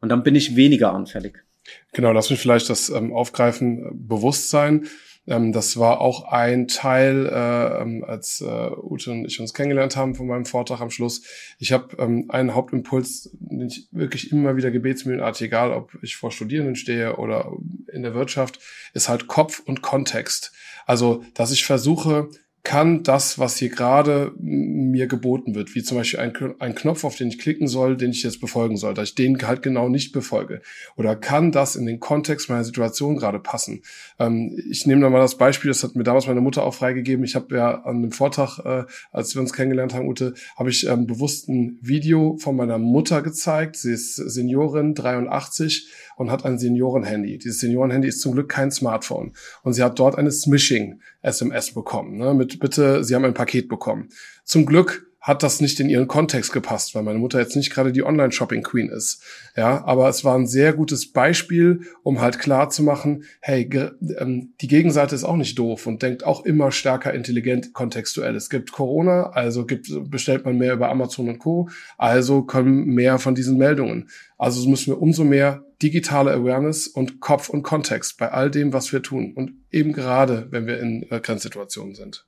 Und dann bin ich weniger anfällig. Genau, lass mich vielleicht das ähm, aufgreifen, Bewusstsein. Ähm, das war auch ein Teil, äh, ähm, als äh, Ute und ich uns kennengelernt haben von meinem Vortrag am Schluss. Ich habe ähm, einen Hauptimpuls, den ich wirklich immer wieder gebetsmühlenartig, egal ob ich vor Studierenden stehe oder in der Wirtschaft, ist halt Kopf und Kontext. Also, dass ich versuche, kann das, was hier gerade mir geboten wird, wie zum Beispiel ein, ein, Knopf, auf den ich klicken soll, den ich jetzt befolgen soll, dass ich den halt genau nicht befolge? Oder kann das in den Kontext meiner Situation gerade passen? Ähm, ich nehme da mal das Beispiel, das hat mir damals meine Mutter auch freigegeben. Ich habe ja an einem Vortrag, äh, als wir uns kennengelernt haben, Ute, habe ich ähm, bewusst ein Video von meiner Mutter gezeigt. Sie ist Seniorin, 83 und hat ein Seniorenhandy. Dieses Seniorenhandy ist zum Glück kein Smartphone. Und sie hat dort eine Smishing-SMS bekommen. Ne, mit Bitte, Sie haben ein Paket bekommen. Zum Glück hat das nicht in ihren Kontext gepasst, weil meine Mutter jetzt nicht gerade die Online-Shopping-Queen ist. Ja, aber es war ein sehr gutes Beispiel, um halt klar zu machen, hey, ähm, die Gegenseite ist auch nicht doof und denkt auch immer stärker intelligent kontextuell. Es gibt Corona, also gibt, bestellt man mehr über Amazon und Co., also kommen mehr von diesen Meldungen. Also müssen wir umso mehr digitale Awareness und Kopf und Kontext bei all dem, was wir tun. Und eben gerade, wenn wir in äh, Grenzsituationen sind.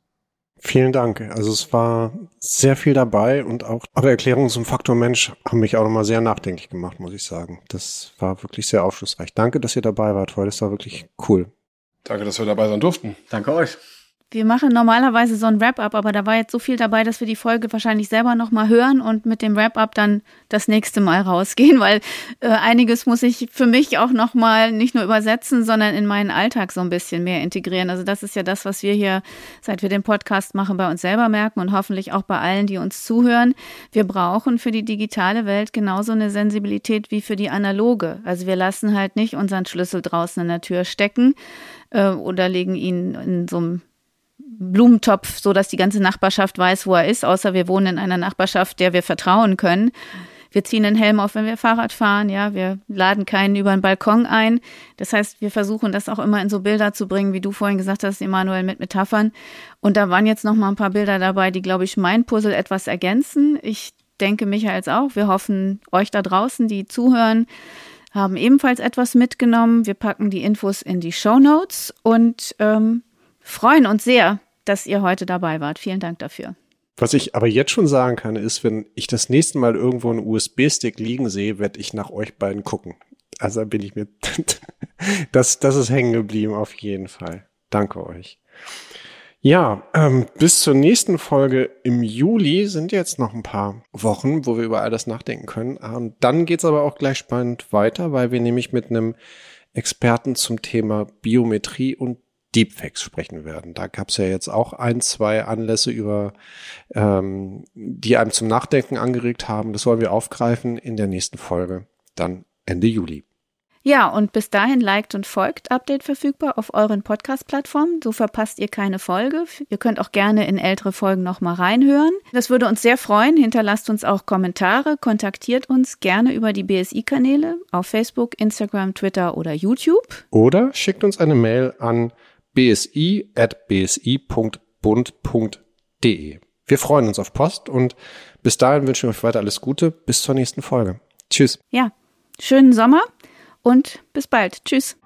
Vielen Dank. Also es war sehr viel dabei und auch eure Erklärungen zum Faktor Mensch haben mich auch nochmal sehr nachdenklich gemacht, muss ich sagen. Das war wirklich sehr aufschlussreich. Danke, dass ihr dabei wart heute. Das war wirklich cool. Danke, dass wir dabei sein durften. Danke euch. Wir machen normalerweise so ein Wrap-up, aber da war jetzt so viel dabei, dass wir die Folge wahrscheinlich selber nochmal hören und mit dem Wrap-up dann das nächste Mal rausgehen, weil äh, einiges muss ich für mich auch nochmal nicht nur übersetzen, sondern in meinen Alltag so ein bisschen mehr integrieren. Also das ist ja das, was wir hier, seit wir den Podcast machen, bei uns selber merken und hoffentlich auch bei allen, die uns zuhören. Wir brauchen für die digitale Welt genauso eine Sensibilität wie für die analoge. Also wir lassen halt nicht unseren Schlüssel draußen in der Tür stecken äh, oder legen ihn in so einem Blumentopf, so dass die ganze Nachbarschaft weiß, wo er ist, außer wir wohnen in einer Nachbarschaft, der wir vertrauen können. Wir ziehen einen Helm auf, wenn wir Fahrrad fahren, ja, wir laden keinen über den Balkon ein. Das heißt, wir versuchen das auch immer in so Bilder zu bringen, wie du vorhin gesagt hast, Emanuel, mit Metaphern. Und da waren jetzt noch mal ein paar Bilder dabei, die, glaube ich, mein Puzzle etwas ergänzen. Ich denke, Michaels auch. Wir hoffen, euch da draußen, die zuhören, haben ebenfalls etwas mitgenommen. Wir packen die Infos in die Show Notes und ähm, freuen uns sehr, dass ihr heute dabei wart. Vielen Dank dafür. Was ich aber jetzt schon sagen kann, ist, wenn ich das nächste Mal irgendwo einen USB-Stick liegen sehe, werde ich nach euch beiden gucken. Also bin ich mir, das, das ist hängen geblieben auf jeden Fall. Danke euch. Ja, ähm, bis zur nächsten Folge im Juli sind jetzt noch ein paar Wochen, wo wir über all das nachdenken können. Und dann geht's aber auch gleich spannend weiter, weil wir nämlich mit einem Experten zum Thema Biometrie und Deepfakes sprechen werden. Da gab es ja jetzt auch ein, zwei Anlässe über, ähm, die einem zum Nachdenken angeregt haben. Das wollen wir aufgreifen in der nächsten Folge, dann Ende Juli. Ja, und bis dahin liked und folgt Update verfügbar auf euren Podcast-Plattformen. So verpasst ihr keine Folge. Ihr könnt auch gerne in ältere Folgen nochmal reinhören. Das würde uns sehr freuen. Hinterlasst uns auch Kommentare. Kontaktiert uns gerne über die BSI-Kanäle auf Facebook, Instagram, Twitter oder YouTube. Oder schickt uns eine Mail an bsi.bsi.bund.de. Wir freuen uns auf Post und bis dahin wünschen wir euch weiter alles Gute. Bis zur nächsten Folge. Tschüss. Ja, schönen Sommer und bis bald. Tschüss.